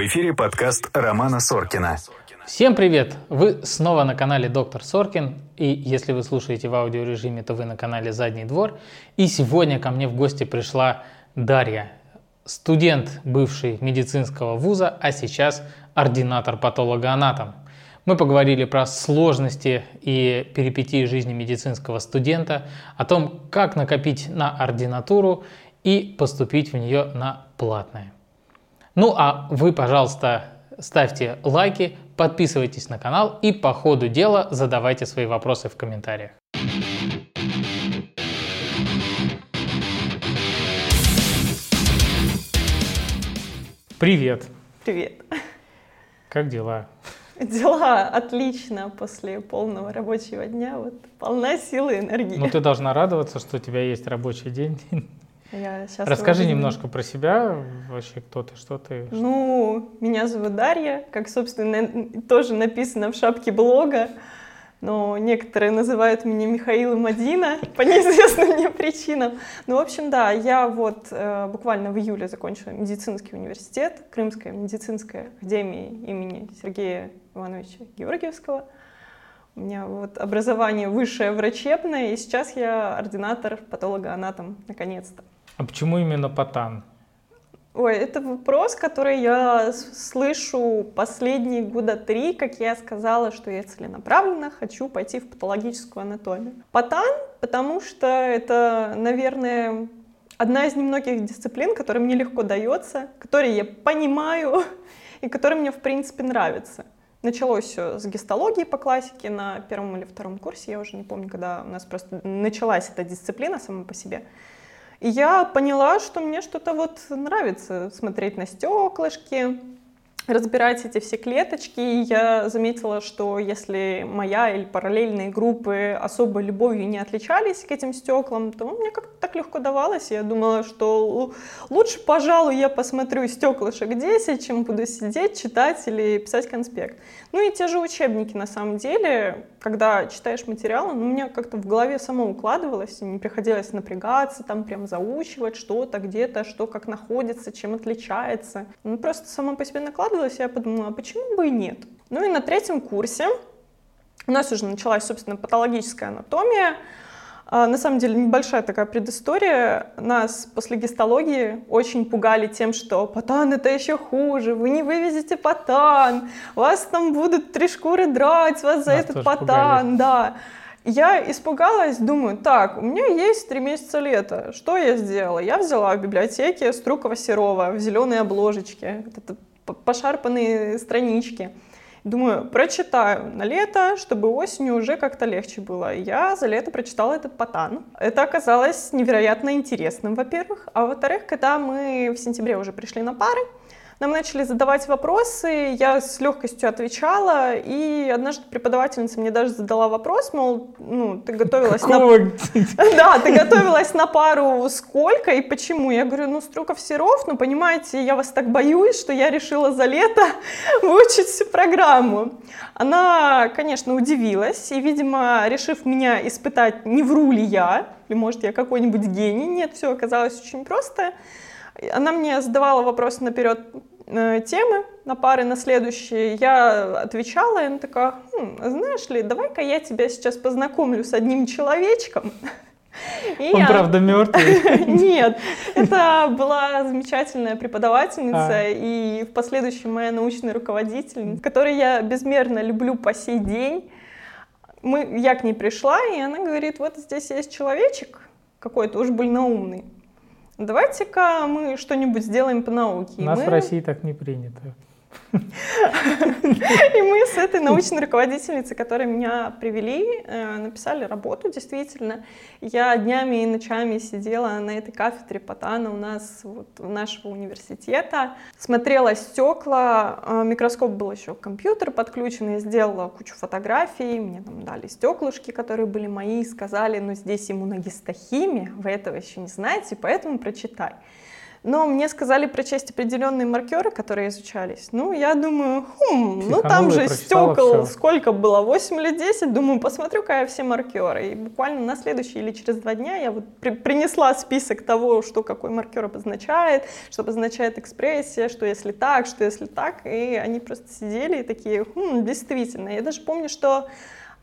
В эфире подкаст Романа Соркина. Всем привет! Вы снова на канале Доктор Соркин. И если вы слушаете в аудиорежиме, то вы на канале Задний двор. И сегодня ко мне в гости пришла Дарья, студент бывший медицинского вуза, а сейчас ординатор патологоанатом. Мы поговорили про сложности и перипетии жизни медицинского студента, о том, как накопить на ординатуру и поступить в нее на платное. Ну а вы, пожалуйста, ставьте лайки, подписывайтесь на канал и по ходу дела задавайте свои вопросы в комментариях. Привет. Привет. Как дела? Дела отлично после полного рабочего дня. Вот полна силы и энергии. Ну, ты должна радоваться, что у тебя есть рабочий день. Я Расскажи его- немножко про себя, вообще кто ты, что ты. Ну, меня зовут Дарья, как, собственно, на- тоже написано в шапке блога. Но некоторые называют меня Михаилом Мадина по неизвестным мне причинам. Ну, в общем, да, я вот э, буквально в июле закончила медицинский университет, Крымская медицинская академия имени Сергея Ивановича Георгиевского. У меня вот образование высшее врачебное, и сейчас я ординатор патологоанатом, наконец-то. А почему именно Потан? Ой, это вопрос, который я слышу последние года три, как я сказала, что я целенаправленно хочу пойти в патологическую анатомию. Потан, потому что это, наверное, одна из немногих дисциплин, которая мне легко дается, которые я понимаю и которые мне, в принципе, нравятся. Началось все с гистологии по классике на первом или втором курсе, я уже не помню, когда у нас просто началась эта дисциплина сама по себе. И я поняла, что мне что-то вот нравится смотреть на стеклышки, разбирать эти все клеточки. И я заметила, что если моя или параллельные группы особо любовью не отличались к этим стеклам, то мне как-то так легко давалось. Я думала, что лучше, пожалуй, я посмотрю стеклышек 10, чем буду сидеть, читать или писать конспект. Ну и те же учебники, на самом деле, когда читаешь материал, ну, у меня как-то в голове само укладывалось, не приходилось напрягаться, там прям заучивать что-то где-то, что как находится, чем отличается. Ну, просто само по себе накладывалось, и я подумала, а почему бы и нет? Ну и на третьем курсе у нас уже началась, собственно, патологическая анатомия. А, На самом деле небольшая такая предыстория. Нас после гистологии очень пугали тем, что потан это еще хуже, вы не вывезете потан, вас там будут три шкуры драть, вас за Нас этот потан, пугали. да. Я испугалась, думаю, так, у меня есть три месяца лета. Что я сделала? Я взяла в библиотеке Струкова-Серова в зеленой обложечке, это пошарпанные странички. Думаю, прочитаю на лето, чтобы осенью уже как-то легче было. Я за лето прочитала этот потан. Это оказалось невероятно интересным, во-первых. А во-вторых, когда мы в сентябре уже пришли на пары, нам начали задавать вопросы, я с легкостью отвечала, и однажды преподавательница мне даже задала вопрос, мол, ну, ты готовилась на... Какого? Да, ты готовилась на пару сколько и почему? Я говорю, ну, Струков Серов, ну, понимаете, я вас так боюсь, что я решила за лето выучить всю программу. Она, конечно, удивилась, и, видимо, решив меня испытать, не вру ли я, или, может, я какой-нибудь гений, нет, все оказалось очень просто. Она мне задавала вопросы наперед э, темы на пары на следующие. Я отвечала, и она такая, «Хм, знаешь ли, давай-ка я тебя сейчас познакомлю с одним человечком. И Он я- правда мертвый. Нет, это была замечательная преподавательница А. и в последующем моя научная руководительница, которую я безмерно люблю по сей день. Мы, я к ней пришла, и она говорит, вот здесь есть человечек какой-то уж больно умный. Давайте-ка мы что-нибудь сделаем по науке. У нас мы- в России так не принято. И мы с этой научной руководительницей, которая меня привели, э, написали работу, действительно. Я днями и ночами сидела на этой кафедре Потана у нас, вот, нашего университета, смотрела стекла, э, микроскоп был еще компьютер подключен, я сделала кучу фотографий, мне там дали стеклышки, которые были мои, сказали, ну здесь иммуногистохимия, вы этого еще не знаете, поэтому прочитай. Но мне сказали прочесть определенные маркеры, которые изучались. Ну, я думаю, хм, ну там же стекол все. сколько было, 8 или 10, думаю, посмотрю-ка я все маркеры. И буквально на следующий или через два дня я вот при принесла список того, что какой маркер обозначает, что обозначает экспрессия, что если так, что если так, и они просто сидели и такие, хм, действительно. Я даже помню, что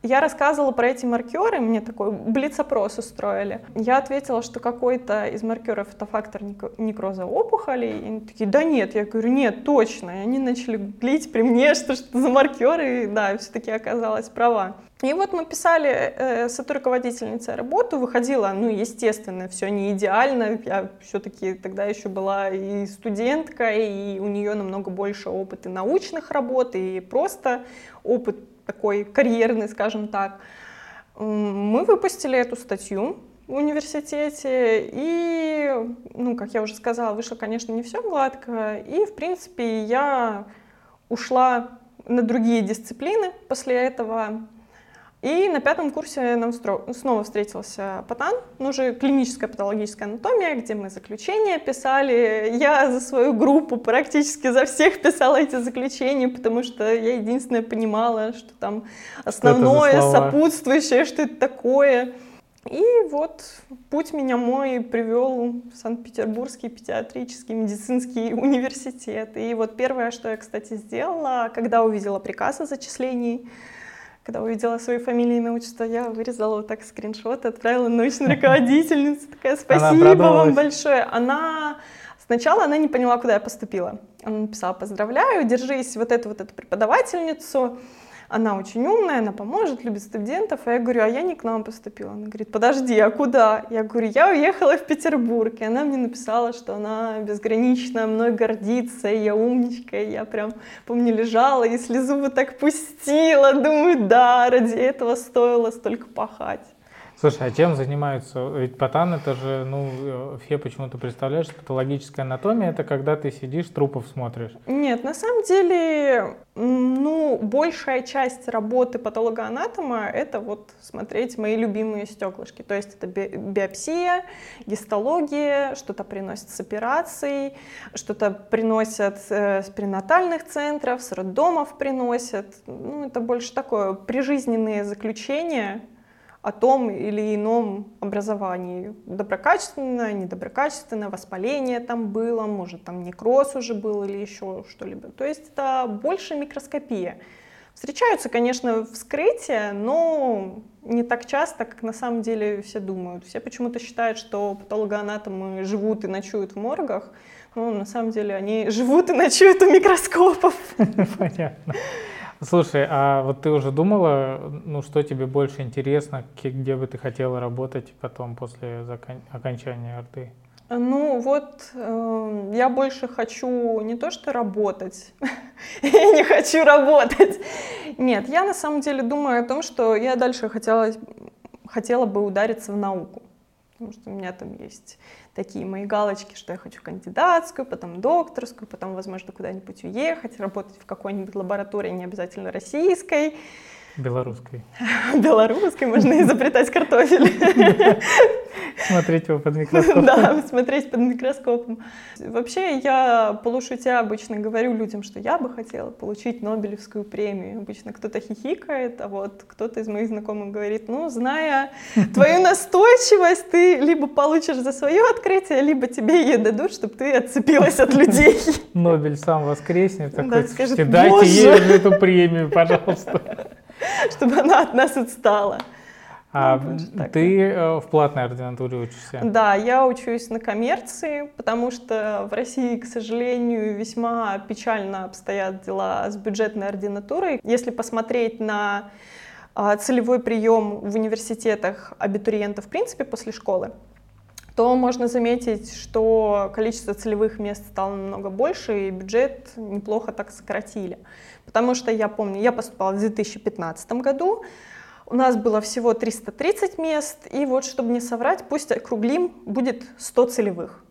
я рассказывала про эти маркеры, мне такой блиц-опрос устроили. Я ответила, что какой-то из маркеров это фактор некроза опухолей. И они такие, да нет. Я говорю, нет, точно. И они начали гуглить при мне, что что за маркеры. И да, все-таки оказалась права. И вот мы писали э, с руководительницей работу, выходила, ну, естественно, все не идеально, я все-таки тогда еще была и студенткой, и у нее намного больше опыта научных работ, и просто опыт такой карьерный, скажем так. Мы выпустили эту статью в университете, и, ну, как я уже сказала, вышло, конечно, не все гладко, и, в принципе, я ушла на другие дисциплины после этого, и на пятом курсе нам снова встретился Патан, ну уже клиническая патологическая анатомия, где мы заключения писали. Я за свою группу практически за всех писала эти заключения, потому что я единственная понимала, что там основное, что сопутствующее, что это такое. И вот путь меня мой привел в Санкт-Петербургский педиатрический медицинский университет. И вот первое, что я, кстати, сделала, когда увидела приказ о зачислении, когда увидела свои фамилии и имя, отчество, я вырезала вот так скриншот, отправила научной руководительнице. Такая, спасибо вам большое. Она Сначала она не поняла, куда я поступила. Она написала, поздравляю, держись вот эту вот эту преподавательницу, она очень умная, она поможет, любит студентов. А я говорю, а я не к нам поступила. Она говорит, подожди, а куда? Я говорю, я уехала в Петербург. И она мне написала, что она безгранично мной гордится, и я умничка. И я прям, помню, лежала и слезу вот так пустила. Думаю, да, ради этого стоило столько пахать. Слушай, а чем занимаются? Ведь патан это же, ну, все почему-то представляешь, патологическая анатомия это когда ты сидишь, трупов смотришь. Нет, на самом деле, ну, большая часть работы патологоанатома это вот смотреть мои любимые стеклышки. То есть это биопсия, гистология, что-то приносят с операцией, что-то приносят э, с пренатальных центров, с роддомов приносят. Ну, это больше такое прижизненные заключения, о том или ином образовании. Доброкачественное, недоброкачественное, воспаление там было, может там некроз уже был или еще что-либо. То есть это больше микроскопия. Встречаются, конечно, вскрытия, но не так часто, как на самом деле все думают. Все почему-то считают, что патологоанатомы живут и ночуют в моргах. но на самом деле они живут и ночуют у микроскопов. Понятно. Слушай, а вот ты уже думала, ну что тебе больше интересно, где бы ты хотела работать потом после закон... окончания арты? Ну вот, э, я больше хочу не то что работать, я не хочу работать. Нет, я на самом деле думаю о том, что я дальше хотела, хотела бы удариться в науку. Потому что у меня там есть такие мои галочки, что я хочу кандидатскую, потом докторскую, потом, возможно, куда-нибудь уехать, работать в какой-нибудь лаборатории, не обязательно российской. Белорусской. Белорусской, можно изобретать картофель. Смотреть его под микроскопом. Да, смотреть под микроскопом. Вообще, я полушутя обычно говорю людям, что я бы хотела получить Нобелевскую премию. Обычно кто-то хихикает, а вот кто-то из моих знакомых говорит, ну, зная твою настойчивость, ты либо получишь за свое открытие, либо тебе ее дадут, чтобы ты отцепилась от людей. Нобель сам воскреснет, такой, да, скажет, дайте ей эту премию, пожалуйста. Чтобы она от нас отстала. А ну, ты э, в платной ординатуре учишься? Да, я учусь на коммерции, потому что в России, к сожалению, весьма печально обстоят дела с бюджетной ординатурой. Если посмотреть на а, целевой прием в университетах абитуриентов в принципе после школы, то можно заметить, что количество целевых мест стало намного больше, и бюджет неплохо так сократили. Потому что я помню, я поступала в 2015 году, у нас было всего 330 мест, и вот, чтобы не соврать, пусть округлим, будет 100 целевых.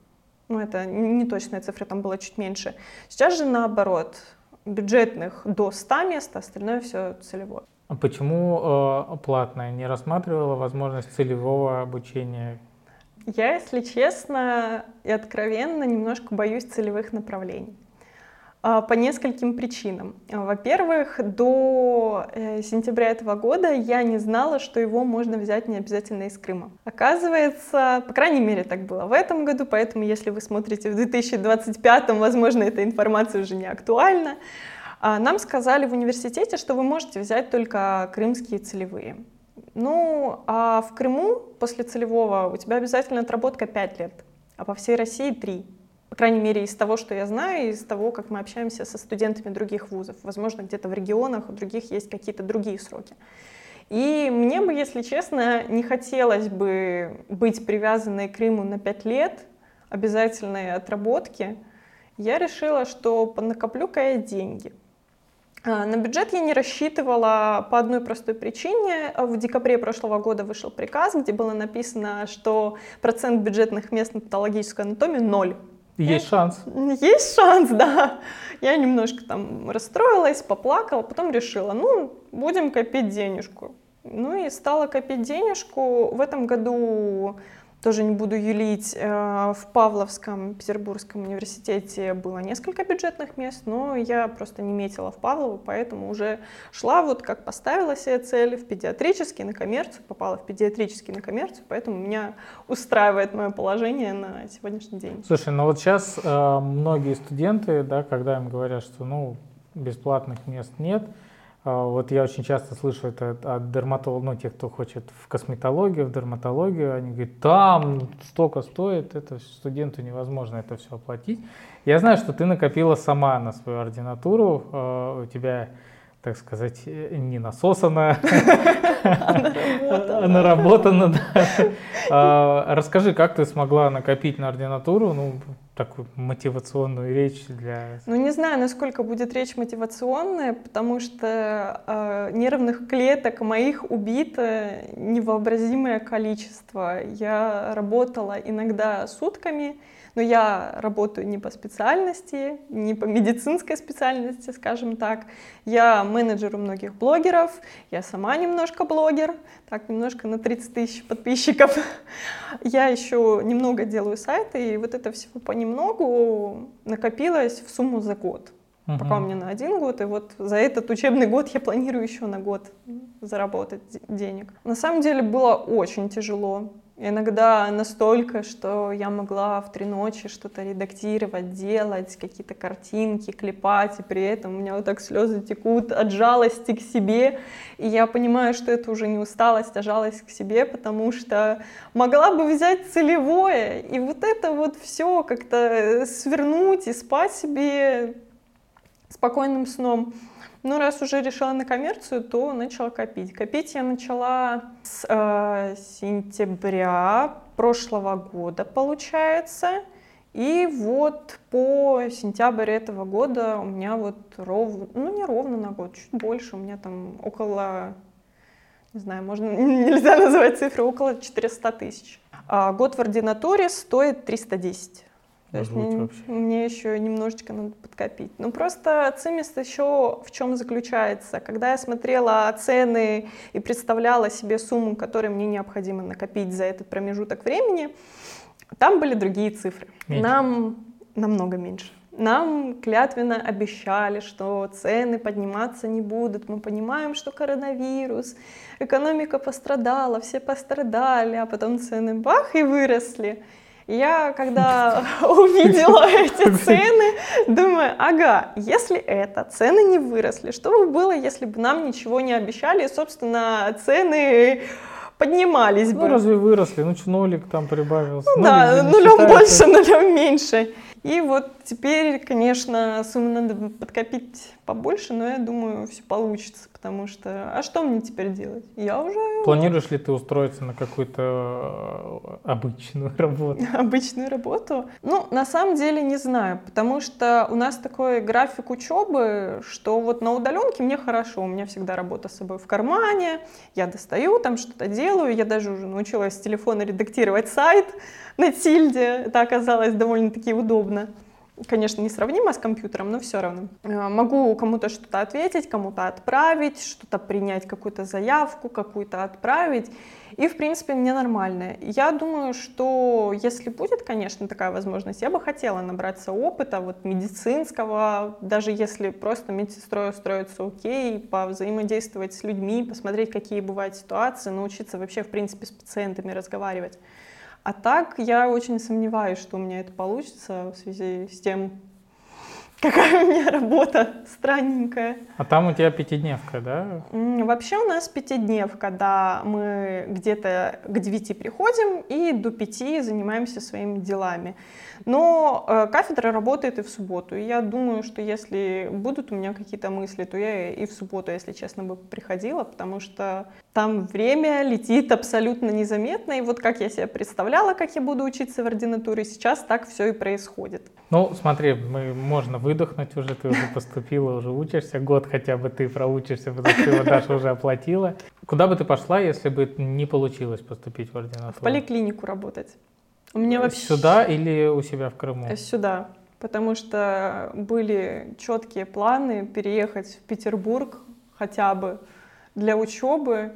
Ну, это не точная цифра, там было чуть меньше. Сейчас же наоборот, бюджетных до 100 мест, а остальное все целевое. А почему э, платное? Не рассматривала возможность целевого обучения? Я, если честно и откровенно, немножко боюсь целевых направлений. А, по нескольким причинам. Во-первых, до э, сентября этого года я не знала, что его можно взять не обязательно из Крыма. Оказывается, по крайней мере, так было в этом году, поэтому если вы смотрите в 2025, возможно, эта информация уже не актуальна. А, нам сказали в университете, что вы можете взять только крымские целевые. Ну, а в Крыму после целевого у тебя обязательно отработка 5 лет, а по всей России 3 по крайней мере, из того, что я знаю, из того, как мы общаемся со студентами других вузов. Возможно, где-то в регионах у других есть какие-то другие сроки. И мне бы, если честно, не хотелось бы быть привязанной к Крыму на пять лет, обязательной отработки. Я решила, что накоплю-ка я деньги. А, на бюджет я не рассчитывала по одной простой причине. В декабре прошлого года вышел приказ, где было написано, что процент бюджетных мест на патологическую анатомию ноль. Есть шанс. Есть шанс, да. Я немножко там расстроилась, поплакала, потом решила, ну, будем копить денежку. Ну и стала копить денежку. В этом году тоже не буду юлить, э, в Павловском Петербургском университете было несколько бюджетных мест, но я просто не метила в Павлову, поэтому уже шла вот как поставила себе цель в педиатрический, на коммерцию, попала в педиатрический на коммерцию, поэтому меня устраивает мое положение на сегодняшний день. Слушай, ну вот сейчас э, многие студенты, да, когда им говорят, что ну бесплатных мест нет, вот я очень часто слышу это от дерматологов, ну, тех, кто хочет в косметологию, в дерматологию, они говорят, там столько стоит, это студенту невозможно это все оплатить. Я знаю, что ты накопила сама на свою ординатуру, а, у тебя, так сказать, э, не насосано, а наработано. Расскажи, как ты смогла накопить на ординатуру? Ну, такую мотивационную речь для... Ну, не знаю, насколько будет речь мотивационная, потому что э, нервных клеток моих убито невообразимое количество. Я работала иногда сутками, но я работаю не по специальности, не по медицинской специальности, скажем так. Я менеджер у многих блогеров, я сама немножко блогер, так, немножко на 30 тысяч подписчиков. Я еще немного делаю сайты, и вот это всего понемногу накопилось в сумму за год. Uh-huh. Пока у меня на один год, и вот за этот учебный год я планирую еще на год заработать денег. На самом деле было очень тяжело. Иногда настолько, что я могла в три ночи что-то редактировать, делать, какие-то картинки, клепать, и при этом у меня вот так слезы текут от жалости к себе. И я понимаю, что это уже не усталость, а жалость к себе, потому что могла бы взять целевое, и вот это вот все как-то свернуть и спать себе спокойным сном. Ну, раз уже решила на коммерцию, то начала копить. Копить я начала с э, сентября прошлого года, получается. И вот по сентябрь этого года у меня вот ровно, ну не ровно на год, чуть больше, у меня там около, не знаю, можно, нельзя называть цифры, около 400 тысяч. А год в ординатуре стоит 310. То есть мне, мне еще немножечко надо подкопить. Ну просто цимис еще в чем заключается? Когда я смотрела цены и представляла себе сумму, которую мне необходимо накопить за этот промежуток времени, там были другие цифры. Меньше. Нам намного меньше. Нам клятвенно обещали, что цены подниматься не будут. Мы понимаем, что коронавирус, экономика пострадала, все пострадали, а потом цены бах и выросли. Я, когда увидела эти цены, думаю, ага, если это, цены не выросли, что бы было, если бы нам ничего не обещали, и, собственно, цены поднимались ну, бы. Ну, разве выросли? Ну, нолик там прибавился. Ну, да, нулем больше, нулем меньше. И вот теперь, конечно, сумму надо подкопить побольше, но я думаю, все получится, потому что, а что мне теперь делать? Я уже... Планируешь ли ты устроиться на какую-то э, обычную работу? Обычную работу? Ну, на самом деле не знаю, потому что у нас такой график учебы, что вот на удаленке мне хорошо, у меня всегда работа с собой в кармане, я достаю, там что-то делаю, я даже уже научилась с телефона редактировать сайт на тильде, это оказалось довольно-таки удобно. Конечно, не сравнимо с компьютером, но все равно. Э, могу кому-то что-то ответить, кому-то отправить, что-то принять, какую-то заявку, какую-то отправить. И, в принципе, мне нормально. Я думаю, что если будет, конечно, такая возможность, я бы хотела набраться опыта вот медицинского, даже если просто медсестрой устроиться окей, повзаимодействовать с людьми, посмотреть, какие бывают ситуации, научиться вообще, в принципе, с пациентами разговаривать. А так я очень сомневаюсь, что у меня это получится в связи с тем, какая у меня работа странненькая. А там у тебя пятидневка, да? Вообще у нас пятидневка, да. Мы где-то к девяти приходим и до пяти занимаемся своими делами. Но э, кафедра работает и в субботу. И я думаю, что если будут у меня какие-то мысли, то я и в субботу, если честно, бы приходила, потому что там время летит абсолютно незаметно. И вот как я себе представляла, как я буду учиться в ординатуре, сейчас так все и происходит. Ну, смотри, мы, можно выдохнуть уже, ты уже поступила, уже учишься, год хотя бы ты проучишься, потому что его Даша уже оплатила. Куда бы ты пошла, если бы не получилось поступить в ординатуру? В поликлинику работать. У меня вообще... Сюда или у себя в Крыму? Э, сюда, потому что были четкие планы переехать в Петербург хотя бы для учебы,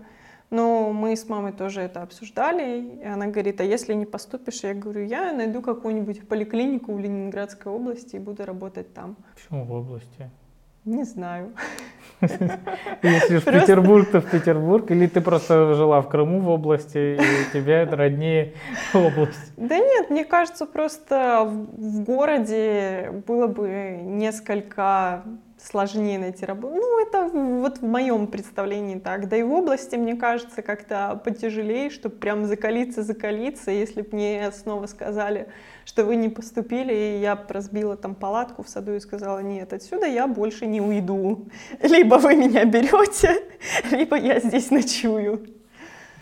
но мы с мамой тоже это обсуждали, и она говорит, а если не поступишь? Я говорю, я найду какую-нибудь поликлинику в Ленинградской области и буду работать там. Почему в области? Не знаю. Если в Петербург, то в Петербург, или ты просто жила в Крыму в области, и тебе это роднее область? Да нет, мне кажется, просто в городе было бы несколько сложнее найти работу. Ну, это вот в моем представлении так. Да и в области, мне кажется, как-то потяжелее, чтобы прям закалиться, закалиться. Если бы мне снова сказали, что вы не поступили, и я разбила там палатку в саду и сказала, нет, отсюда я больше не уйду. Либо вы меня берете, либо я здесь ночую.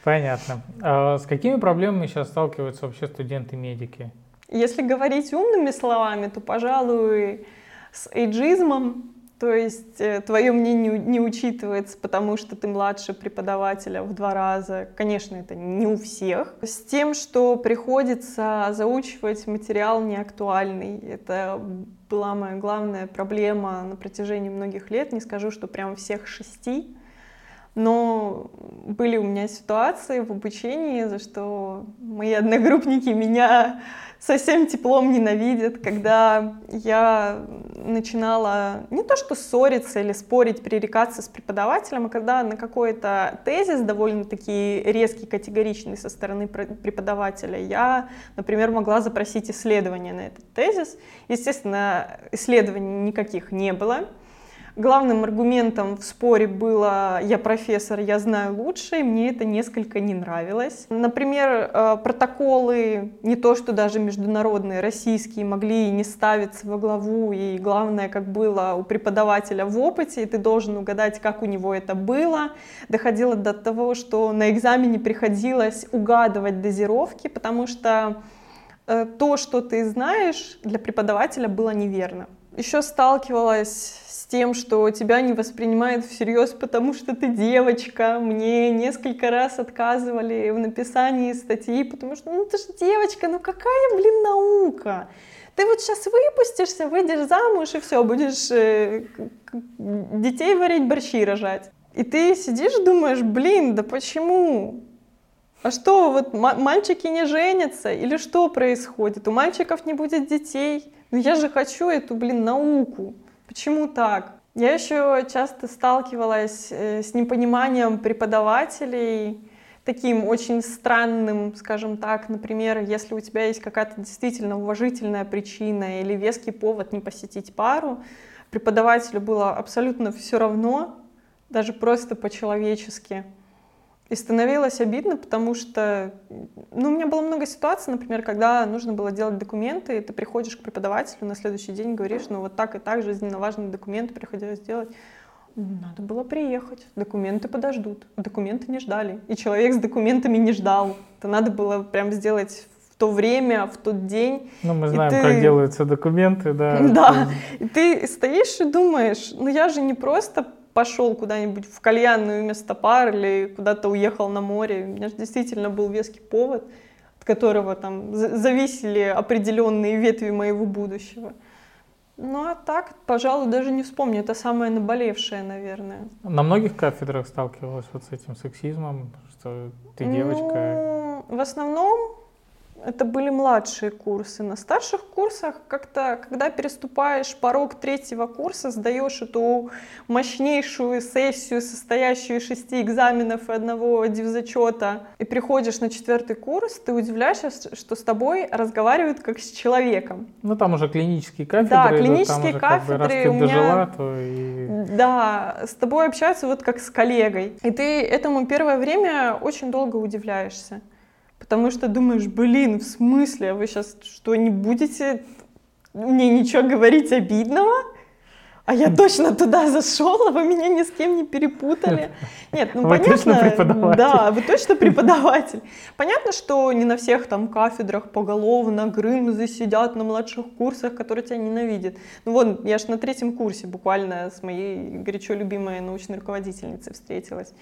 Понятно. А с какими проблемами сейчас сталкиваются вообще студенты-медики? Если говорить умными словами, то, пожалуй, с эйджизмом то есть э, твое мнение не учитывается, потому что ты младше преподавателя в два раза. Конечно, это не у всех. С тем, что приходится заучивать материал неактуальный. Это была моя главная проблема на протяжении многих лет. Не скажу, что прям всех шести. Но были у меня ситуации в обучении, за что мои одногруппники меня совсем теплом ненавидят, когда я начинала не то что ссориться или спорить, пререкаться с преподавателем, а когда на какой-то тезис довольно-таки резкий, категоричный со стороны преподавателя, я, например, могла запросить исследование на этот тезис. Естественно, исследований никаких не было. Главным аргументом в споре было «я профессор, я знаю лучше», и мне это несколько не нравилось. Например, э, протоколы, не то что даже международные, российские, могли не ставиться во главу, и главное, как было у преподавателя в опыте, ты должен угадать, как у него это было. Доходило до того, что на экзамене приходилось угадывать дозировки, потому что э, то, что ты знаешь, для преподавателя было неверно. Еще сталкивалась тем, что тебя не воспринимают всерьез, потому что ты девочка. Мне несколько раз отказывали в написании статьи, потому что, ну ты же девочка, ну какая, блин, наука? Ты вот сейчас выпустишься, выйдешь замуж и все, будешь э, детей варить, борщи рожать. И ты сидишь, думаешь, блин, да почему? А что, вот мальчики не женятся? Или что происходит? У мальчиков не будет детей? Ну я же хочу эту, блин, науку. Почему так? Я еще часто сталкивалась э, с непониманием преподавателей, таким очень странным, скажем так, например, если у тебя есть какая-то действительно уважительная причина или веский повод не посетить пару, преподавателю было абсолютно все равно, даже просто по-человечески. И становилось обидно, потому что ну, у меня было много ситуаций, например, когда нужно было делать документы, и ты приходишь к преподавателю на следующий день говоришь, ну вот так и так жизненно важные документы приходилось делать. Надо было приехать, документы подождут. Документы не ждали. И человек с документами не ждал. Это надо было прям сделать в то время, в тот день. Ну, мы знаем, ты... как делаются документы, да. Да. И ты стоишь и думаешь, ну я же не просто пошел куда-нибудь в кальянную вместо пар или куда-то уехал на море. У меня же действительно был веский повод, от которого там зависели определенные ветви моего будущего. Ну а так, пожалуй, даже не вспомню. Это самое наболевшее, наверное. На многих кафедрах сталкивалась вот с этим сексизмом, что ты девочка. Ну, в основном это были младшие курсы. На старших курсах как-то, когда переступаешь порог третьего курса, сдаешь эту мощнейшую сессию, состоящую из шести экзаменов и одного дивзачета, и приходишь на четвертый курс, ты удивляешься, что с тобой разговаривают как с человеком. Ну, там уже клинические кафедры. Да, клинические уже, кафедры. Как бы, раз ты у меня... дожила, то и... Да, с тобой общаются вот как с коллегой. И ты этому первое время очень долго удивляешься. Потому что думаешь, блин, в смысле, вы сейчас что, не будете мне ничего говорить обидного? А я точно туда зашел, а вы меня ни с кем не перепутали. Нет, ну вы понятно. Точно преподаватель. Да, вы точно преподаватель. Понятно, что не на всех там кафедрах поголовно грымзы сидят на младших курсах, которые тебя ненавидят. Ну вот, я ж на третьем курсе буквально с моей горячо любимой научной руководительницей встретилась.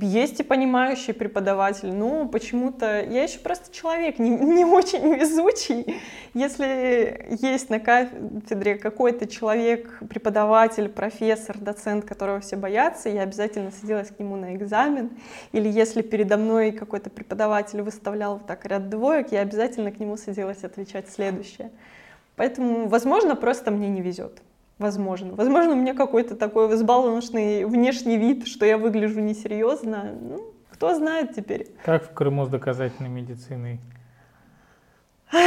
Есть и понимающий преподаватель, но почему-то я еще просто человек не, не очень везучий. Если есть на кафедре какой-то человек, преподаватель, профессор, доцент, которого все боятся, я обязательно садилась к нему на экзамен. Или если передо мной какой-то преподаватель выставлял так ряд двоек, я обязательно к нему садилась отвечать следующее. Поэтому, возможно, просто мне не везет. Возможно. Возможно, у меня какой-то такой взбалмошный внешний вид, что я выгляжу несерьезно. Ну, кто знает теперь. Как в Крыму с доказательной медициной?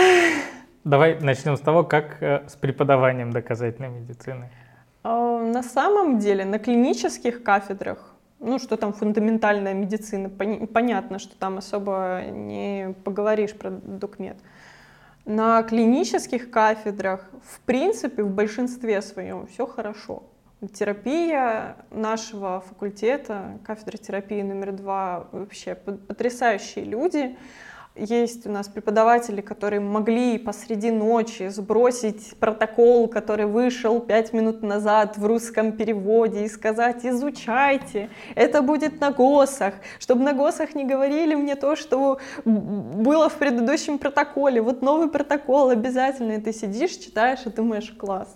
Давай начнем с того, как э, с преподаванием доказательной медицины. А, на самом деле, на клинических кафедрах, ну, что там фундаментальная медицина, понятно, что там особо не поговоришь про докмет. На клинических кафедрах, в принципе, в большинстве своем все хорошо. Терапия нашего факультета, кафедра терапии номер два, вообще потрясающие люди. Есть у нас преподаватели, которые могли посреди ночи сбросить протокол, который вышел пять минут назад в русском переводе и сказать «изучайте, это будет на ГОСах», чтобы на ГОСах не говорили мне то, что было в предыдущем протоколе. Вот новый протокол обязательно, и ты сидишь, читаешь и думаешь «класс».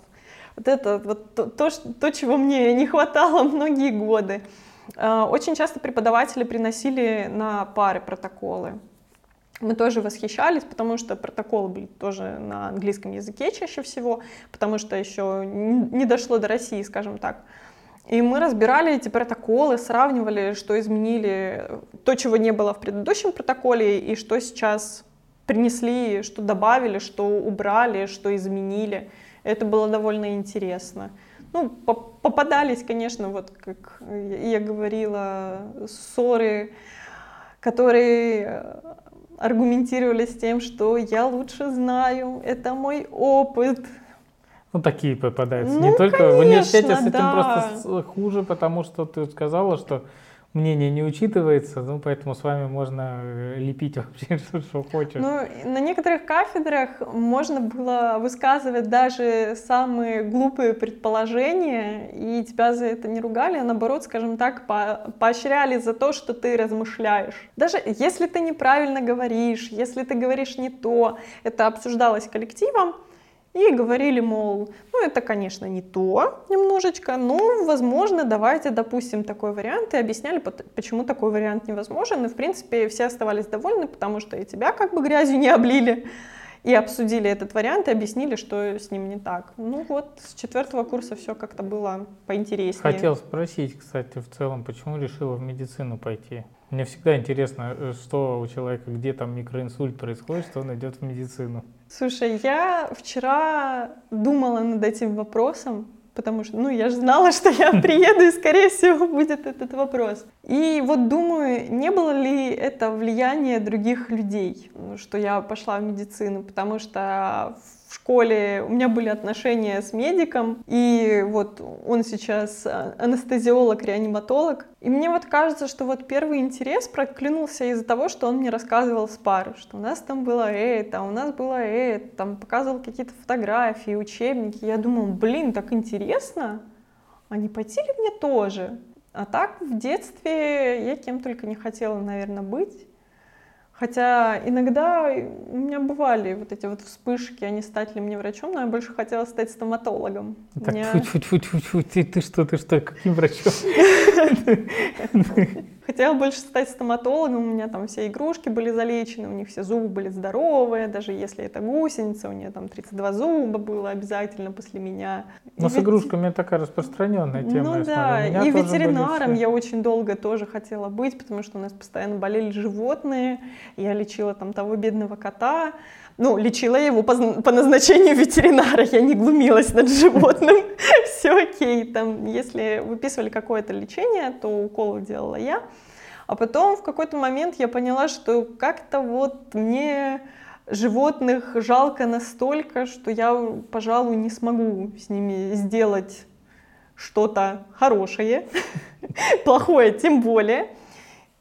Вот это вот то, то, то, чего мне не хватало многие годы. А, очень часто преподаватели приносили на пары протоколы мы тоже восхищались, потому что протоколы были тоже на английском языке чаще всего, потому что еще не дошло до России, скажем так. И мы разбирали эти протоколы, сравнивали, что изменили, то, чего не было в предыдущем протоколе, и что сейчас принесли, что добавили, что убрали, что изменили. Это было довольно интересно. Ну, попадались, конечно, вот как я говорила, ссоры, которые аргументировались тем, что я лучше знаю, это мой опыт. Ну, такие попадаются. Ну, Не только конечно, в университете с этим да. просто хуже, потому что ты сказала, что мнение не учитывается, ну, поэтому с вами можно э, лепить вообще, что, что хочешь. Ну, на некоторых кафедрах можно было высказывать даже самые глупые предположения, и тебя за это не ругали, а наоборот, скажем так, по поощряли за то, что ты размышляешь. Даже если ты неправильно говоришь, если ты говоришь не то, это обсуждалось коллективом, и говорили, мол, ну это, конечно, не то немножечко, но, возможно, давайте допустим такой вариант, и объясняли, почему такой вариант невозможен, и, в принципе, все оставались довольны, потому что и тебя как бы грязью не облили, и обсудили этот вариант и объяснили, что с ним не так. Ну вот, с четвертого курса все как-то было поинтереснее. Хотел спросить, кстати, в целом, почему решила в медицину пойти? Мне всегда интересно, э, что у человека, где там микроинсульт происходит, что он идет в медицину. Слушай, я вчера думала над этим вопросом, потому что, ну, я же знала, что я приеду, и, скорее всего, будет этот вопрос. И вот думаю, не было ли это влияние других людей, что я пошла в медицину, потому что в школе у меня были отношения с медиком, и вот он сейчас анестезиолог, реаниматолог. И мне вот кажется, что вот первый интерес проклюнулся из-за того, что он мне рассказывал с пары, что у нас там было это, у нас было это, там показывал какие-то фотографии, учебники. Я думаю, блин, так интересно, а не пойти ли мне тоже? А так в детстве я кем только не хотела, наверное, быть. Хотя иногда у меня бывали вот эти вот вспышки, а не стать ли мне врачом, но я больше хотела стать стоматологом. Так, Меня- тьфу, тьфу, тьфу, тьфу, ты, ты что, ты что, каким врачом? Хотела больше стать стоматологом, у меня там все игрушки были залечены, у них все зубы были здоровые, даже если это гусеница, у нее там 32 зуба было обязательно после меня. Ну, И с ведь- игрушками такая распространенная тема. Ну да, и ветеринаром я очень долго тоже хотела быть, потому что у нас постоянно болели животные. Я лечила там того бедного кота. Ну, лечила я его по, по назначению ветеринара, я не глумилась над животным. Все окей. Там, если выписывали какое-то лечение, то уколы делала я. А потом в какой-то момент я поняла, что как-то вот мне животных жалко настолько, что я, пожалуй, не смогу с ними сделать что-то хорошее, плохое тем более.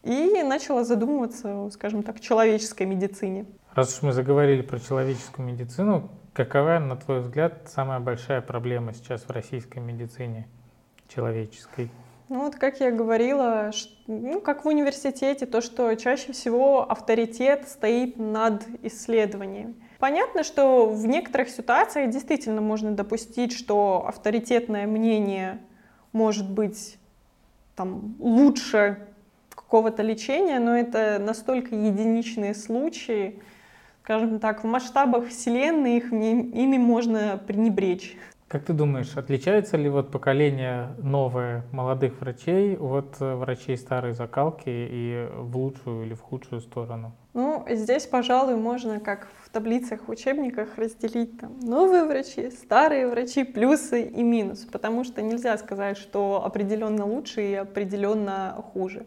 И начала задумываться, скажем так, человеческой медицине. Раз уж мы заговорили про человеческую медицину, какова, на твой взгляд, самая большая проблема сейчас в российской медицине человеческой? Ну вот, как я говорила, ну, как в университете, то, что чаще всего авторитет стоит над исследованием. Понятно, что в некоторых ситуациях действительно можно допустить, что авторитетное мнение может быть там, лучше какого-то лечения, но это настолько единичные случаи, скажем так, в масштабах Вселенной их, ими можно пренебречь. Как ты думаешь, отличается ли вот поколение новое молодых врачей от э, врачей старой закалки и в лучшую или в худшую сторону? Ну, здесь, пожалуй, можно, как в таблицах, в учебниках, разделить там новые врачи, старые врачи, плюсы и минусы, потому что нельзя сказать, что определенно лучше и определенно хуже.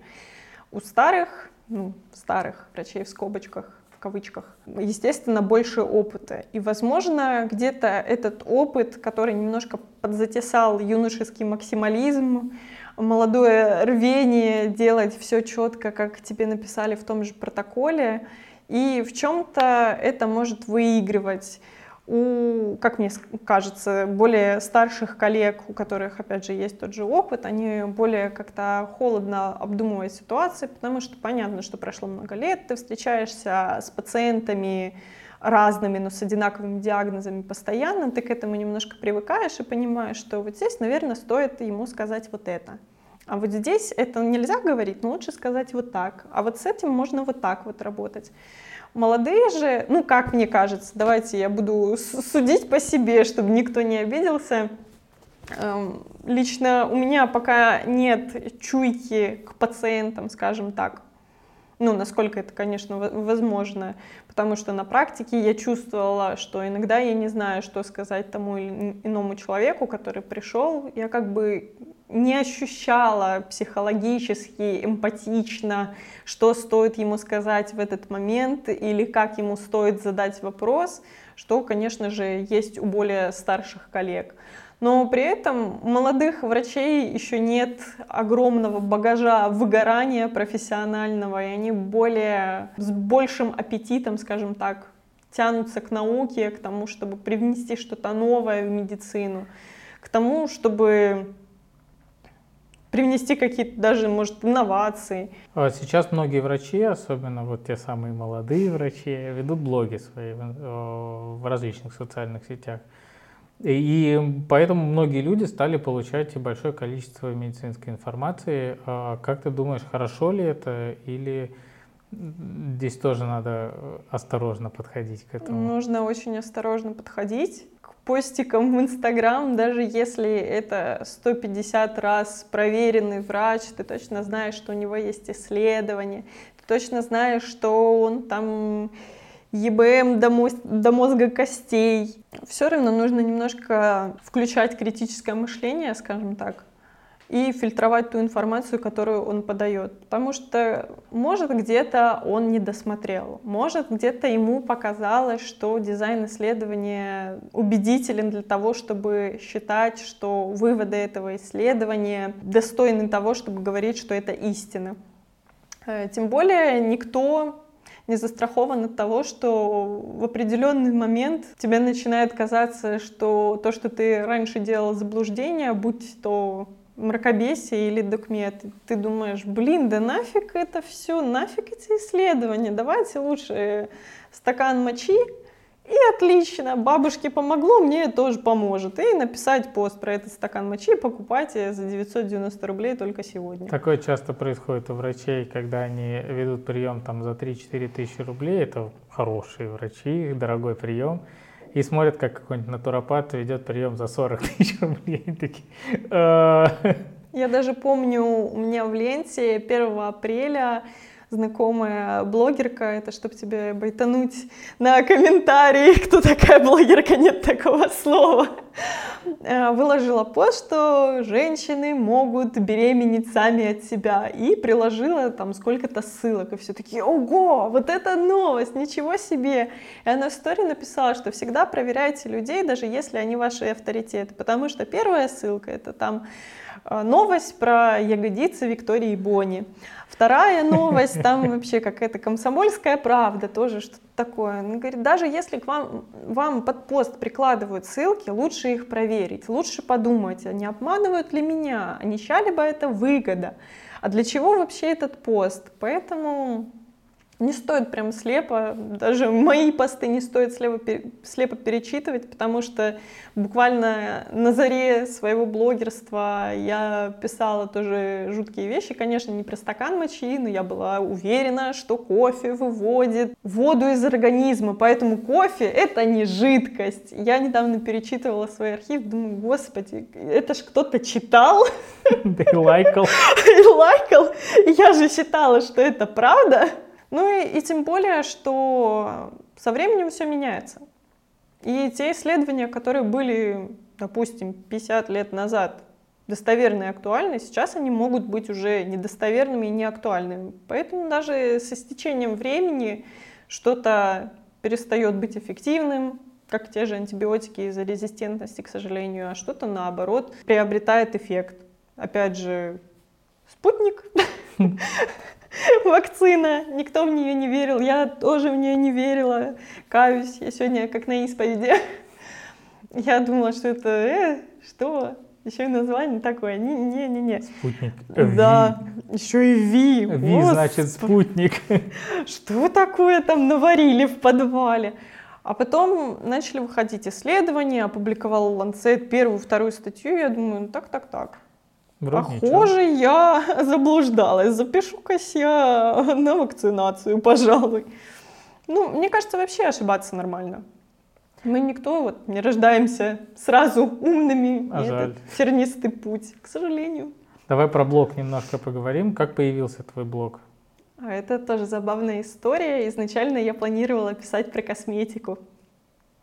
У старых, ну, старых врачей в скобочках, кавычках, естественно, больше опыта. И, возможно, где-то этот опыт, который немножко подзатесал юношеский максимализм, молодое рвение делать все четко, как тебе написали в том же протоколе, и в чем-то это может выигрывать у, как мне кажется, более старших коллег, у которых, опять же, есть тот же опыт, они более как-то холодно обдумывают ситуации, потому что понятно, что прошло много лет, ты встречаешься с пациентами разными, но с одинаковыми диагнозами постоянно, ты к этому немножко привыкаешь и понимаешь, что вот здесь, наверное, стоит ему сказать вот это. А вот здесь это нельзя говорить, но лучше сказать вот так. А вот с этим можно вот так вот работать. Молодые же, ну как мне кажется, давайте я буду судить по себе, чтобы никто не обиделся. Эм, Лично у меня пока нет чуйки к пациентам, скажем так. Ну, насколько это, конечно, во- возможно. Потому что на практике я чувствовала, что иногда я не знаю, что сказать тому или иному человеку, который пришел. Я как бы не ощущала психологически, эмпатично, что стоит ему сказать в этот момент или как ему стоит задать вопрос, что, конечно же, есть у более старших коллег. Но при этом молодых врачей еще нет огромного багажа выгорания профессионального, и они более с большим аппетитом, скажем так, тянутся к науке, к тому, чтобы привнести что-то новое в медицину, к тому, чтобы привнести какие-то даже, может, инновации. А Сейчас многие врачи, особенно вот те самые молодые врачи, ведут блоги свои в, э, различных социальных сетях. И, поэтому многие люди стали получать большое количество медицинской информации. А Как ты думаешь, хорошо ли это или здесь тоже надо э, осторожно подходить к этому? Нужно очень осторожно подходить к постикам в Инстаграм, даже если это 150 раз проверенный врач, ты точно знаешь, что у него есть исследования, ты точно знаешь, что он там ЕБМ до, мозг- до мозга костей. Все равно нужно немножко включать критическое мышление, скажем так, и фильтровать ту информацию, которую он подает. Потому что, может, где-то он не досмотрел, может, где-то ему показалось, что дизайн исследования убедителен для того, чтобы считать, что выводы этого исследования достойны того, чтобы говорить, что это истина. Э, Тем более никто не застрахован от того, что в определенный момент тебе начинает казаться, что то, что ты раньше делал заблуждение, будь то мракобесие или докмет. Ты думаешь, блин, да нафиг это все, нафиг эти исследования, давайте лучше стакан мочи, и отлично, бабушке помогло, мне тоже поможет. И написать пост про этот стакан мочи, покупайте за 990 рублей только сегодня. Такое часто происходит у врачей, когда они ведут прием там за 3-4 тысячи рублей. Это хорошие врачи, дорогой прием. И смотрят, как какой-нибудь натуропат ведет прием за 40 тысяч рублей. Такие, «А, Я даже помню, у меня в ленте 1 апреля знакомая блогерка, это чтобы тебе байтануть на комментарии, кто такая блогерка, нет такого слова, э, выложила пост, что женщины могут беременеть сами от себя, и приложила там сколько-то ссылок, и все такие, ого, вот это новость, ничего себе. И она в истории написала, что всегда проверяйте людей, даже если они ваши авторитеты, потому что первая ссылка это там э, новость про ягодицы Виктории Бони. Вторая новость, там вообще какая-то комсомольская правда, тоже что-то такое. Он говорит, даже если к вам, вам под пост прикладывают ссылки, лучше их проверить, лучше подумать, а не обманывают ли меня, а ли бы это выгода, а для чего вообще этот пост. Поэтому не стоит прям слепо, даже мои посты не стоит слепо, слепо перечитывать, потому что буквально на заре своего блогерства я писала тоже жуткие вещи, конечно, не про стакан мочи, но я была уверена, что кофе выводит воду из организма, поэтому кофе это не жидкость. Я недавно перечитывала свой архив, думаю, господи, это ж кто-то читал. Ты лайкал. И лайкал. Я же считала, что это правда. Ну и, и тем более, что со временем все меняется. И те исследования, которые были, допустим, 50 лет назад достоверны и актуальны, сейчас они могут быть уже недостоверными и неактуальными. Поэтому даже с истечением времени что-то перестает быть эффективным, как те же антибиотики из-за резистентности, к сожалению, а что-то наоборот приобретает эффект. Опять же, спутник вакцина, никто в нее не верил, я тоже в нее не верила, каюсь, я сегодня как на исповеди. Я думала, что это, э, что, еще и название такое, не-не-не. Спутник. Да, еще и Ви. Ви, значит, спутник. Что такое там наварили в подвале? А потом начали выходить исследования, опубликовал Ланцет первую, вторую статью, я думаю, ну так, так, так. Вроде Похоже, ничего. я заблуждалась. Запишу-ка я на вакцинацию, пожалуй. Ну, мне кажется, вообще ошибаться нормально. Мы никто вот не рождаемся сразу умными. А жаль. этот тернистый путь, к сожалению. Давай про блог немножко поговорим. Как появился твой блог? А это тоже забавная история. Изначально я планировала писать про косметику.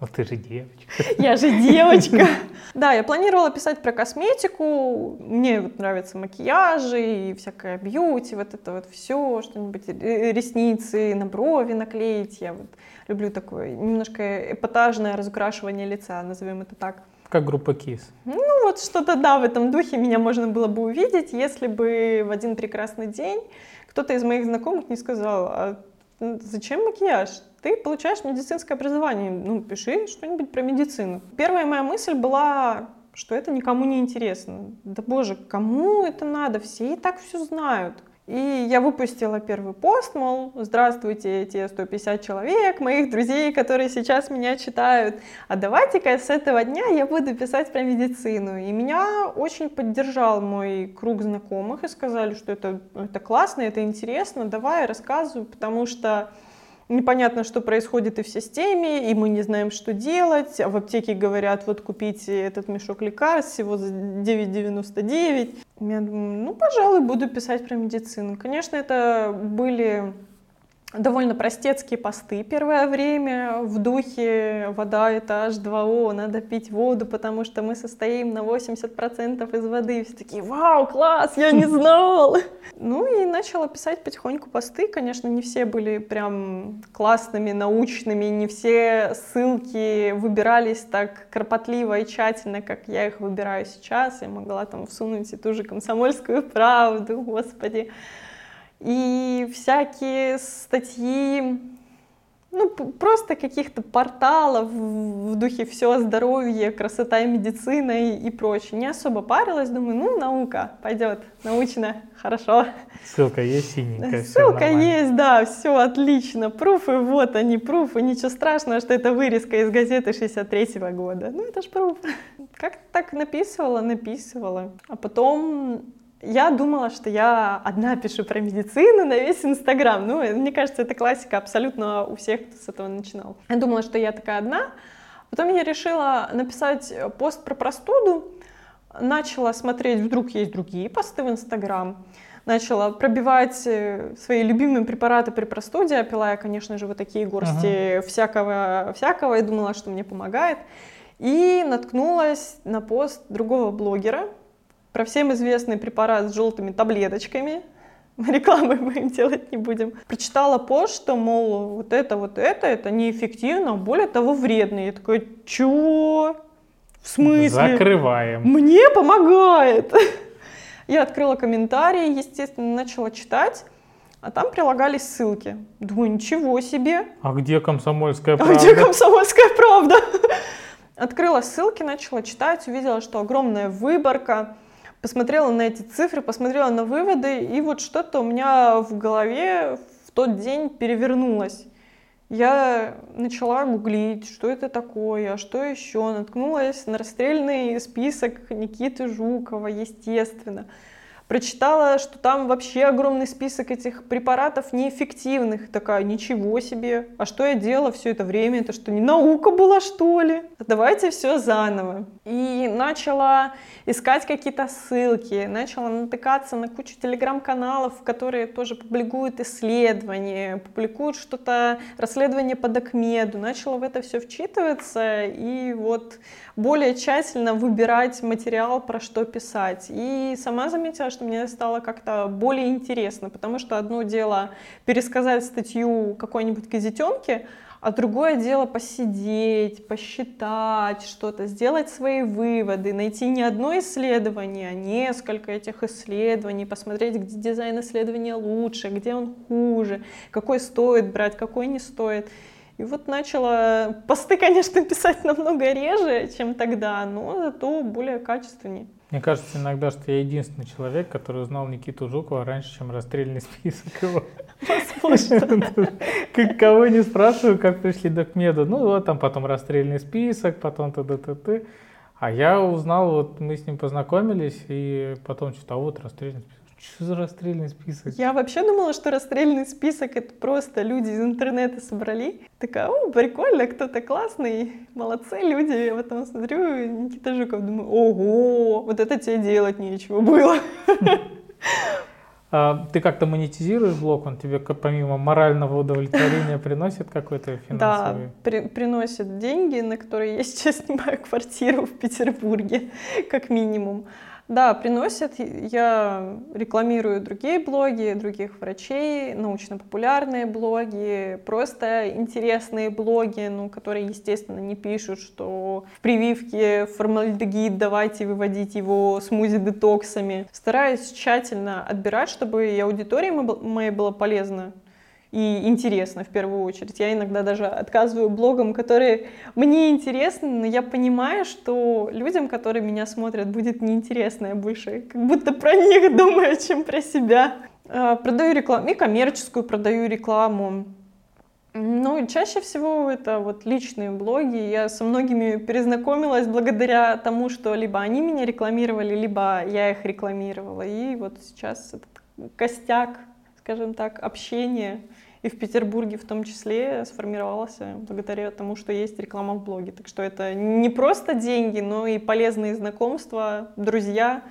Ну ты же девочка. Я же девочка. Да, я планировала писать про косметику. Мне вот нравятся макияжи и всякое бьюти, вот это вот все, что-нибудь, ресницы на брови наклеить. Я вот люблю такое немножко эпатажное разукрашивание лица, назовем это так. Как группа KISS. Ну вот что-то, да, в этом духе меня можно было бы увидеть, если бы в один прекрасный день кто-то из моих знакомых не сказал, а зачем макияж? Ты получаешь медицинское образование, ну, пиши что-нибудь про медицину. Первая моя мысль была, что это никому не интересно. Да боже, кому это надо? Все и так все знают. И я выпустила первый пост, мол, здравствуйте, те 150 человек, моих друзей, которые сейчас меня читают, а давайте-ка с этого дня я буду писать про медицину. И меня очень поддержал мой круг знакомых и сказали, что это, это классно, это интересно, давай рассказывай, потому что непонятно, что происходит и в системе, и мы не знаем, что делать. А в аптеке говорят, вот купите этот мешок лекарств всего за 9,99. Я думаю, ну, пожалуй, буду писать про медицину. Конечно, это были довольно простецкие посты первое время в духе «вода это H2O, надо пить воду, потому что мы состоим на 80% из воды». Все такие «Вау, класс, я не знал!» Ну и начала писать потихоньку посты. Конечно, не все были прям классными, научными, не все ссылки выбирались так кропотливо и тщательно, как я их выбираю сейчас. Я могла там всунуть и ту же комсомольскую правду, господи и всякие статьи ну, просто каких-то порталов в духе все здоровье, красота и медицина и, и прочее. Не особо парилась, думаю, ну, наука пойдет, научно, хорошо. Ссылка есть синенькая. Ссылка есть, да, все отлично. Пруфы, вот они, пруфы. Ничего страшного, что это вырезка из газеты 63-го года. Ну, это ж пруф. Как так написывала, написывала. А потом я думала, что я одна пишу про медицину на весь Инстаграм. Ну, мне кажется, это классика абсолютно у всех, кто с этого начинал. Я думала, что я такая одна. Потом я решила написать пост про простуду. Начала смотреть, вдруг есть другие посты в Инстаграм. Начала пробивать э, свои любимые препараты при простуде. Пила я, конечно же, вот такие горсти ага. всякого, всякого и думала, что мне помогает. И наткнулась на пост другого блогера, про всем известный препарат с желтыми таблеточками. Рекламы мы им делать не будем. Прочитала пост, что, мол, вот это, вот это, это неэффективно, а более того, вредно. Я такой, чего? В смысле? Закрываем. Мне помогает. Я открыла комментарии, естественно, начала читать. А там прилагались ссылки. Думаю, ничего себе. А где комсомольская правда? А где комсомольская правда? Открыла ссылки, начала читать, увидела, что огромная выборка посмотрела на эти цифры, посмотрела на выводы, и вот что-то у меня в голове в тот день перевернулось. Я начала гуглить, что это такое, а что еще. Наткнулась на расстрельный список Никиты Жукова, естественно. Прочитала, что там вообще огромный список этих препаратов неэффективных. Такая, ничего себе. А что я делала все это время? Это что, не наука была, что ли? Давайте все заново. И начала искать какие-то ссылки, начала натыкаться на кучу телеграм-каналов, которые тоже публикуют исследования, публикуют что-то, расследование по докмеду. Начала в это все вчитываться и вот более тщательно выбирать материал, про что писать. И сама заметила, что мне стало как-то более интересно, потому что одно дело пересказать статью какой-нибудь газетенки, а другое дело посидеть, посчитать что-то, сделать свои выводы, найти не одно исследование, а несколько этих исследований, посмотреть, где дизайн исследования лучше, где он хуже, какой стоит брать, какой не стоит. И вот начала посты, конечно, писать намного реже, чем тогда, но зато более качественнее. Мне кажется иногда, что я единственный человек, который узнал Никиту Жукова раньше, чем расстрельный список его. Возможно. Кого не спрашиваю, как пришли до Кмеду. Ну вот там потом расстрельный список, потом т-т-т-т. А я узнал, вот мы с ним познакомились, и потом что-то, а вот расстрельный список. Что за расстрельный список? Я вообще думала, что расстрельный список это просто люди из интернета собрали. Такая, о, прикольно, кто-то классный, молодцы люди. Я потом смотрю, Никита Жуков, думаю, ого, вот это тебе делать нечего было. А, ты как-то монетизируешь блог, он тебе помимо морального удовлетворения приносит какой-то финансовый? Да, при, приносит деньги, на которые я сейчас снимаю квартиру в Петербурге, как минимум. Да, приносят. Я рекламирую другие блоги, других врачей, научно-популярные блоги, просто интересные блоги, ну, которые, естественно, не пишут, что в прививке формальдегид давайте выводить его смузи-детоксами. Стараюсь тщательно отбирать, чтобы и аудитории моей было полезно и интересно в первую очередь. Я иногда даже отказываю блогам, которые мне интересны, но я понимаю, что людям, которые меня смотрят, будет неинтересно я больше как будто про них думаю, чем про себя. А, продаю рекламу, и коммерческую продаю рекламу. Ну, чаще всего это вот личные блоги. Я со многими перезнакомилась благодаря тому, что либо они меня рекламировали, либо я их рекламировала. И вот сейчас этот костяк, скажем так, общения и в Петербурге в том числе сформировался благодаря тому, что есть реклама в блоге. Так что это не просто деньги, но и полезные знакомства, друзья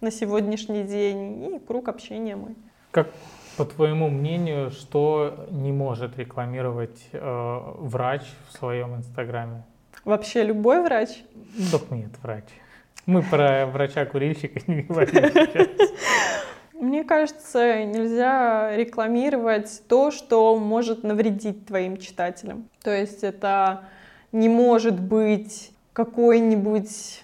на сегодняшний день и круг общения мой. Как по твоему мнению, что не может рекламировать э, врач в своем инстаграме? Вообще любой врач? Да нет, врач. Мы про врача-курильщика не говорим сейчас. Мне кажется, нельзя рекламировать то, что может навредить твоим читателям. То есть это не может быть какой-нибудь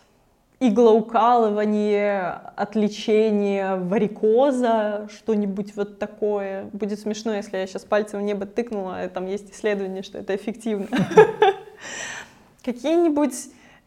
иглоукалывание от лечения варикоза, что-нибудь вот такое. Будет смешно, если я сейчас пальцем в небо тыкнула, там есть исследование, что это эффективно. Какие-нибудь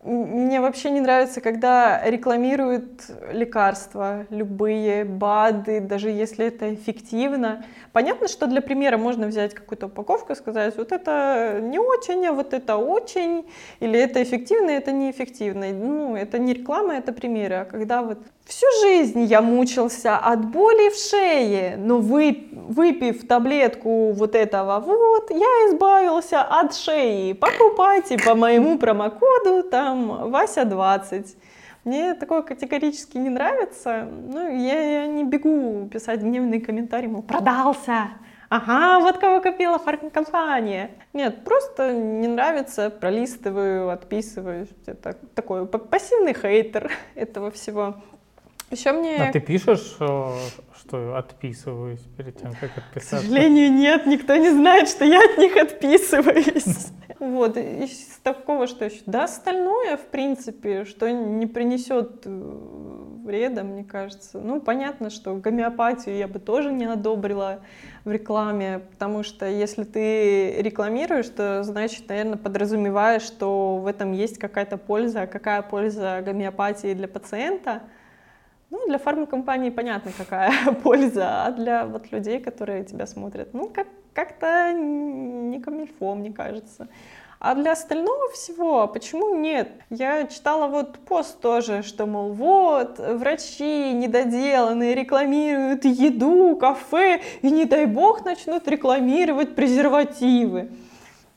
мне вообще не нравится, когда рекламируют лекарства, любые БАДы, даже если это эффективно. Понятно, что для примера можно взять какую-то упаковку и сказать, вот это не очень, а вот это очень, или это эффективно, это неэффективно. Ну, это не реклама, это примеры. А когда вот всю жизнь я мучился от боли в шее, но вы, выпив таблетку вот этого вот, я избавился от шеи. Покупайте по моему промокоду там Вася 20. Мне такое категорически не нравится. Ну, я, я не бегу писать гневные комментарии, мол, продался. Ага, вот кого купила фармкомпания. Нет, просто не нравится, пролистываю, отписываю. Это такой пассивный хейтер этого всего. Еще мне... А ты пишешь, что отписываюсь перед тем, как отписаться? К сожалению, нет, никто не знает, что я от них отписываюсь. Вот, из такого, что еще? Да, остальное, в принципе, что не принесет э, вреда, мне кажется. Ну, понятно, что гомеопатию я бы тоже не одобрила в рекламе, потому что если ты рекламируешь, то, значит, наверное, подразумеваешь, что в этом есть какая-то польза. А какая польза гомеопатии для пациента? Ну, для фармкомпании понятно, какая польза, а для вот людей, которые тебя смотрят, ну, как как-то не камильфо, мне кажется. А для остального всего, почему нет? Я читала вот пост тоже, что, мол, вот, врачи недоделанные рекламируют еду, кафе, и не дай бог начнут рекламировать презервативы.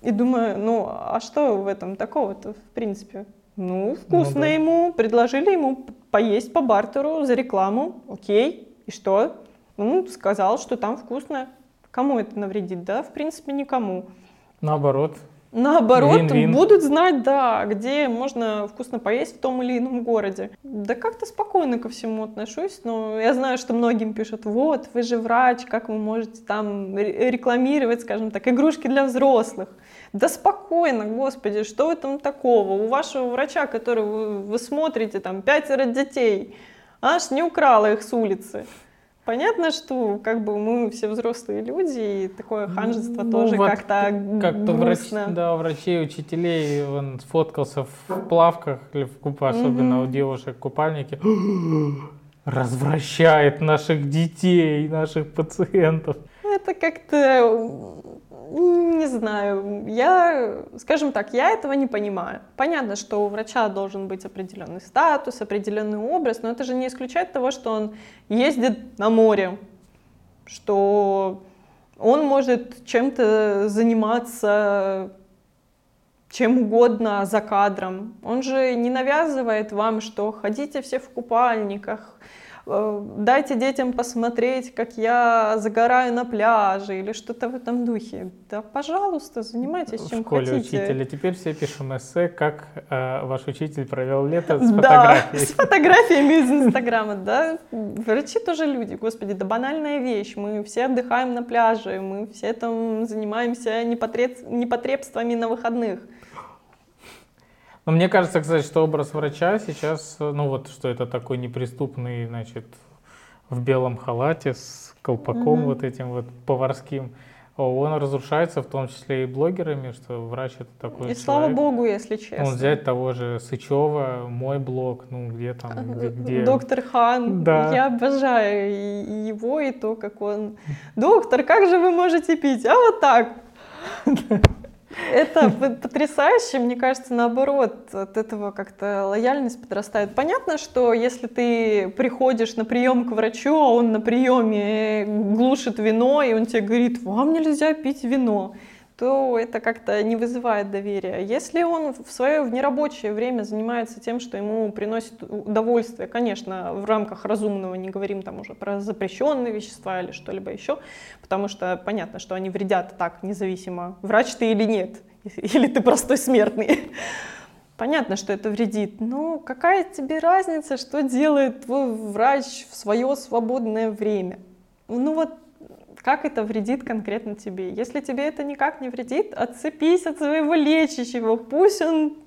И думаю, ну, а что в этом такого-то, в принципе? Ну, вкусно ну, да. ему, предложили ему поесть по бартеру за рекламу, окей, и что? Ну, сказал, что там вкусно. Кому это навредит? Да, в принципе, никому. Наоборот. Наоборот, Вин-вин. будут знать, да, где можно вкусно поесть в том или ином городе. Да как-то спокойно ко всему отношусь, но я знаю, что многим пишут, вот, вы же врач, как вы можете там рекламировать, скажем так, игрушки для взрослых. Да спокойно, господи, что в этом такого? У вашего врача, который вы, вы смотрите, там, пятеро детей, аж не украла их с улицы. Понятно, что как бы мы все взрослые люди, и такое ханжество ну, тоже вот как-то как-то врач, да, врачей, учителей, он сфоткался в плавках или в купе, особенно mm-hmm. у девушек купальники, развращает наших детей, наших пациентов. Это как-то не знаю, я, скажем так, я этого не понимаю. Понятно, что у врача должен быть определенный статус, определенный образ, но это же не исключает того, что он ездит на море, что он может чем-то заниматься чем угодно за кадром. Он же не навязывает вам, что ходите все в купальниках, дайте детям посмотреть, как я загораю на пляже или что-то в этом духе. Да, пожалуйста, занимайтесь чем в школе хотите. учителя. Теперь все пишем эссе, как э, ваш учитель провел лето с. Да, с фотографиями из Инстаграма, да. Врачи тоже люди, господи, да банальная вещь. Мы все отдыхаем на пляже, мы все там занимаемся непотребствами на выходных. Но мне кажется, кстати, что образ врача сейчас, ну вот, что это такой неприступный, значит, в белом халате с колпаком mm-hmm. вот этим вот поварским, он разрушается в том числе и блогерами, что врач это такой И человек. слава богу, если честно. Он взять того же Сычева, мой блог, ну где там, где... где... Доктор Хан, да. я обожаю его и то, как он... Доктор, как же вы можете пить? А вот так. Это потрясающе, мне кажется, наоборот, от этого как-то лояльность подрастает. Понятно, что если ты приходишь на прием к врачу, а он на приеме глушит вино, и он тебе говорит, вам нельзя пить вино, то это как-то не вызывает доверия. Если он в свое в нерабочее время занимается тем, что ему приносит удовольствие, конечно, в рамках разумного, не говорим там уже про запрещенные вещества или что-либо еще, потому что понятно, что они вредят так, независимо, врач ты или нет, или ты простой смертный. Понятно, что это вредит, но какая тебе разница, что делает твой врач в свое свободное время? Ну вот как это вредит конкретно тебе. Если тебе это никак не вредит, отцепись от своего лечащего, пусть он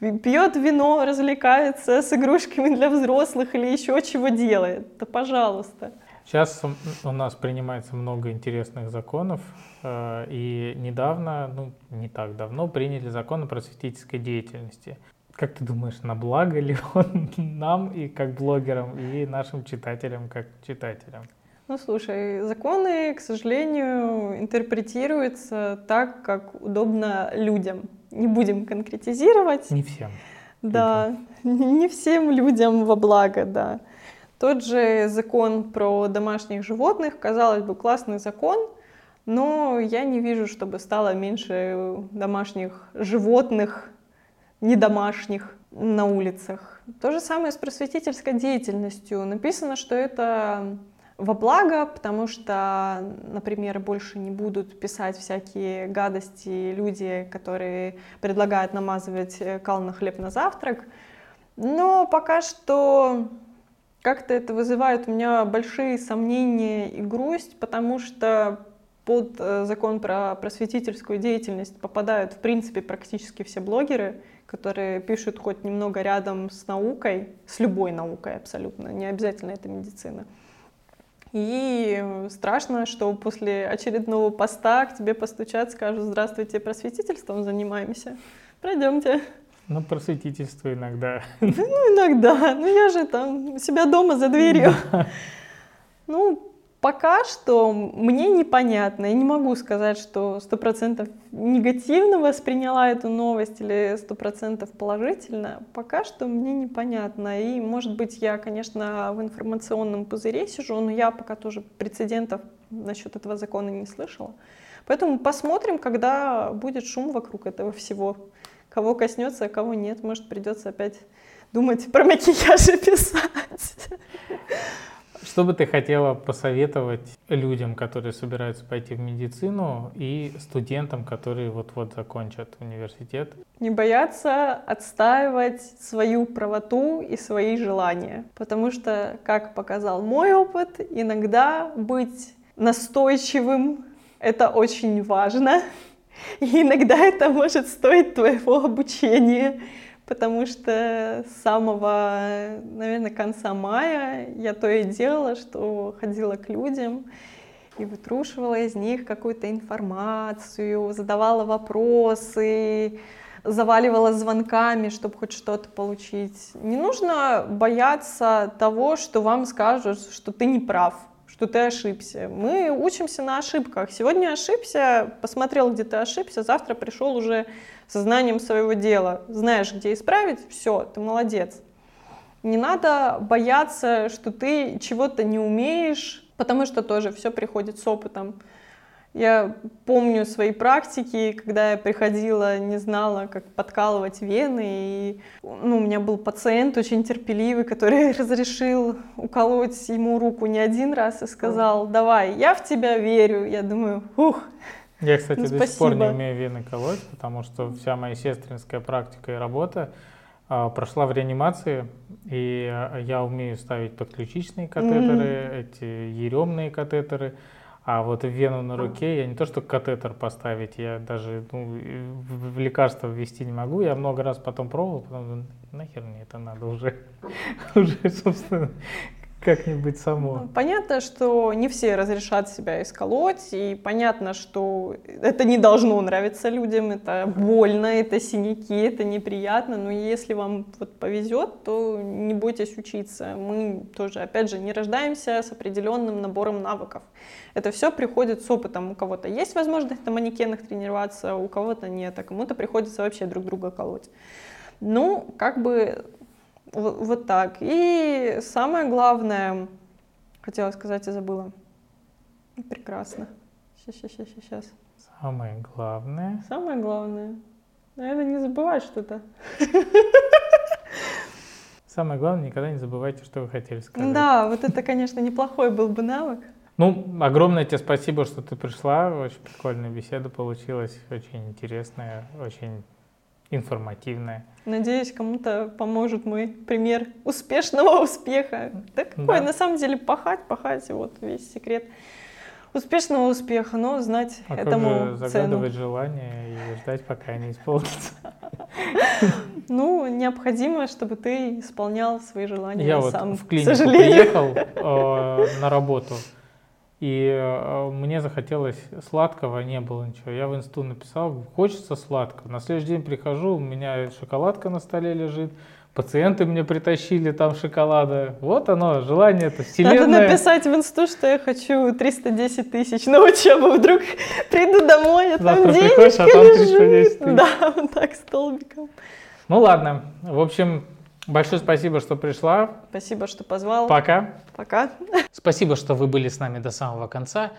пьет вино, развлекается с игрушками для взрослых или еще чего делает. Да пожалуйста. Сейчас у нас принимается много интересных законов, э, и недавно, ну не так давно, приняли закон о просветительской деятельности. Как ты думаешь, на благо ли он нам и как блогерам, и нашим читателям как читателям? Ну, слушай, законы, к сожалению, интерпретируются так, как удобно людям. Не будем конкретизировать. Не всем. Да, не всем людям во благо, да. Тот же закон про домашних животных, казалось бы, классный закон, но я не вижу, чтобы стало меньше домашних животных, не домашних на улицах. То же самое с просветительской деятельностью. Написано, что это во благо, потому что, например, больше не будут писать всякие гадости люди, которые предлагают намазывать э, кал на хлеб на завтрак. Но пока что как-то это вызывает у меня большие сомнения и грусть, потому что под э, закон про просветительскую деятельность попадают, в принципе, практически все блогеры, которые пишут хоть немного рядом с наукой, с любой наукой абсолютно, не обязательно это медицина. И страшно, что после очередного поста к тебе постучат, скажут, здравствуйте, просветительством занимаемся. Пройдемте. Ну, просветительство иногда. Ну, иногда. Ну, я же там себя дома за дверью. Ну, Пока что мне непонятно. Я не могу сказать, что сто процентов негативно восприняла эту новость или сто процентов положительно. Пока что мне непонятно. И, может быть, я, конечно, в информационном пузыре сижу, но я пока тоже прецедентов насчет этого закона не слышала. Поэтому посмотрим, когда будет шум вокруг этого всего. Кого коснется, а кого нет. Может, придется опять думать про макияж и писать. Что бы ты хотела посоветовать людям, которые собираются пойти в медицину, и студентам, которые вот-вот закончат университет? Не бояться отстаивать свою правоту и свои желания. Потому что, как показал мой опыт, иногда быть настойчивым — это очень важно. И иногда это может стоить твоего обучения потому что с самого, наверное, конца мая я то и делала, что ходила к людям и вытрушивала из них какую-то информацию, задавала вопросы, заваливала звонками, чтобы хоть что-то получить. Не нужно бояться того, что вам скажут, что ты не прав, что ты ошибся. Мы учимся на ошибках. Сегодня ошибся, посмотрел, где ты ошибся, завтра пришел уже сознанием своего дела. Знаешь, где исправить, все, ты молодец. Не надо бояться, что ты чего-то не умеешь, потому что тоже все приходит с опытом. Я помню свои практики, когда я приходила, не знала, как подкалывать вены, и ну, у меня был пациент очень терпеливый, который разрешил уколоть ему руку не один раз и сказал, давай, я в тебя верю. Я думаю, ух, я, кстати, ну, до сих пор не умею вены колоть, потому что вся моя сестринская практика и работа а, прошла в реанимации, и а, я умею ставить подключичные катетеры, mm-hmm. эти еремные катетеры, а вот вену на руке я не то что катетер поставить, я даже ну, в лекарство ввести не могу. Я много раз потом пробовал, потом нахер мне это надо уже, уже собственно как-нибудь само. Ну, понятно, что не все разрешат себя исколоть, и понятно, что это не должно нравиться людям, это больно, это синяки, это неприятно, но если вам вот повезет, то не бойтесь учиться. Мы тоже, опять же, не рождаемся с определенным набором навыков. Это все приходит с опытом. У кого-то есть возможность на манекенах тренироваться, у кого-то нет, а кому-то приходится вообще друг друга колоть. Ну, как бы вот, вот так. И самое главное, хотела сказать и забыла. Прекрасно. Сейчас, сейчас, сейчас, сейчас. Самое главное. Самое главное. Наверное, не забывать что-то. Самое главное, никогда не забывайте, что вы хотели сказать. Да, вот это, конечно, неплохой был бы навык. Ну, огромное тебе спасибо, что ты пришла. Очень прикольная беседа получилась, очень интересная, очень информативная. Надеюсь, кому-то поможет мой пример успешного успеха. Да какой, да. на самом деле, пахать, пахать, вот весь секрет. успешного успеха, но знать А как этому же цену. загадывать желание и ждать, пока они исполнятся? Ну, необходимо, чтобы ты исполнял свои желания Я вот сам, в к клинику приехал э, на работу, и э, мне захотелось сладкого, не было ничего. Я в инсту написал, хочется сладкого. На следующий день прихожу, у меня шоколадка на столе лежит, пациенты мне притащили там шоколада. Вот оно, желание это Надо вселенная. написать в инсту, что я хочу 310 тысяч на учебу. Вдруг приду домой, а там Завтра денежка приходишь, а там лежит. 310 тысяч. Да, вот так, столбиком. Ну ладно, в общем, большое спасибо, что пришла. Спасибо, что позвал. Пока. Пока. Спасибо, что вы были с нами до самого конца.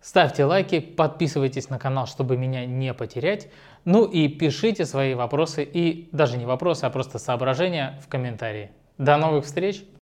Ставьте лайки, подписывайтесь на канал, чтобы меня не потерять. Ну и пишите свои вопросы и даже не вопросы, а просто соображения в комментарии. До новых встреч!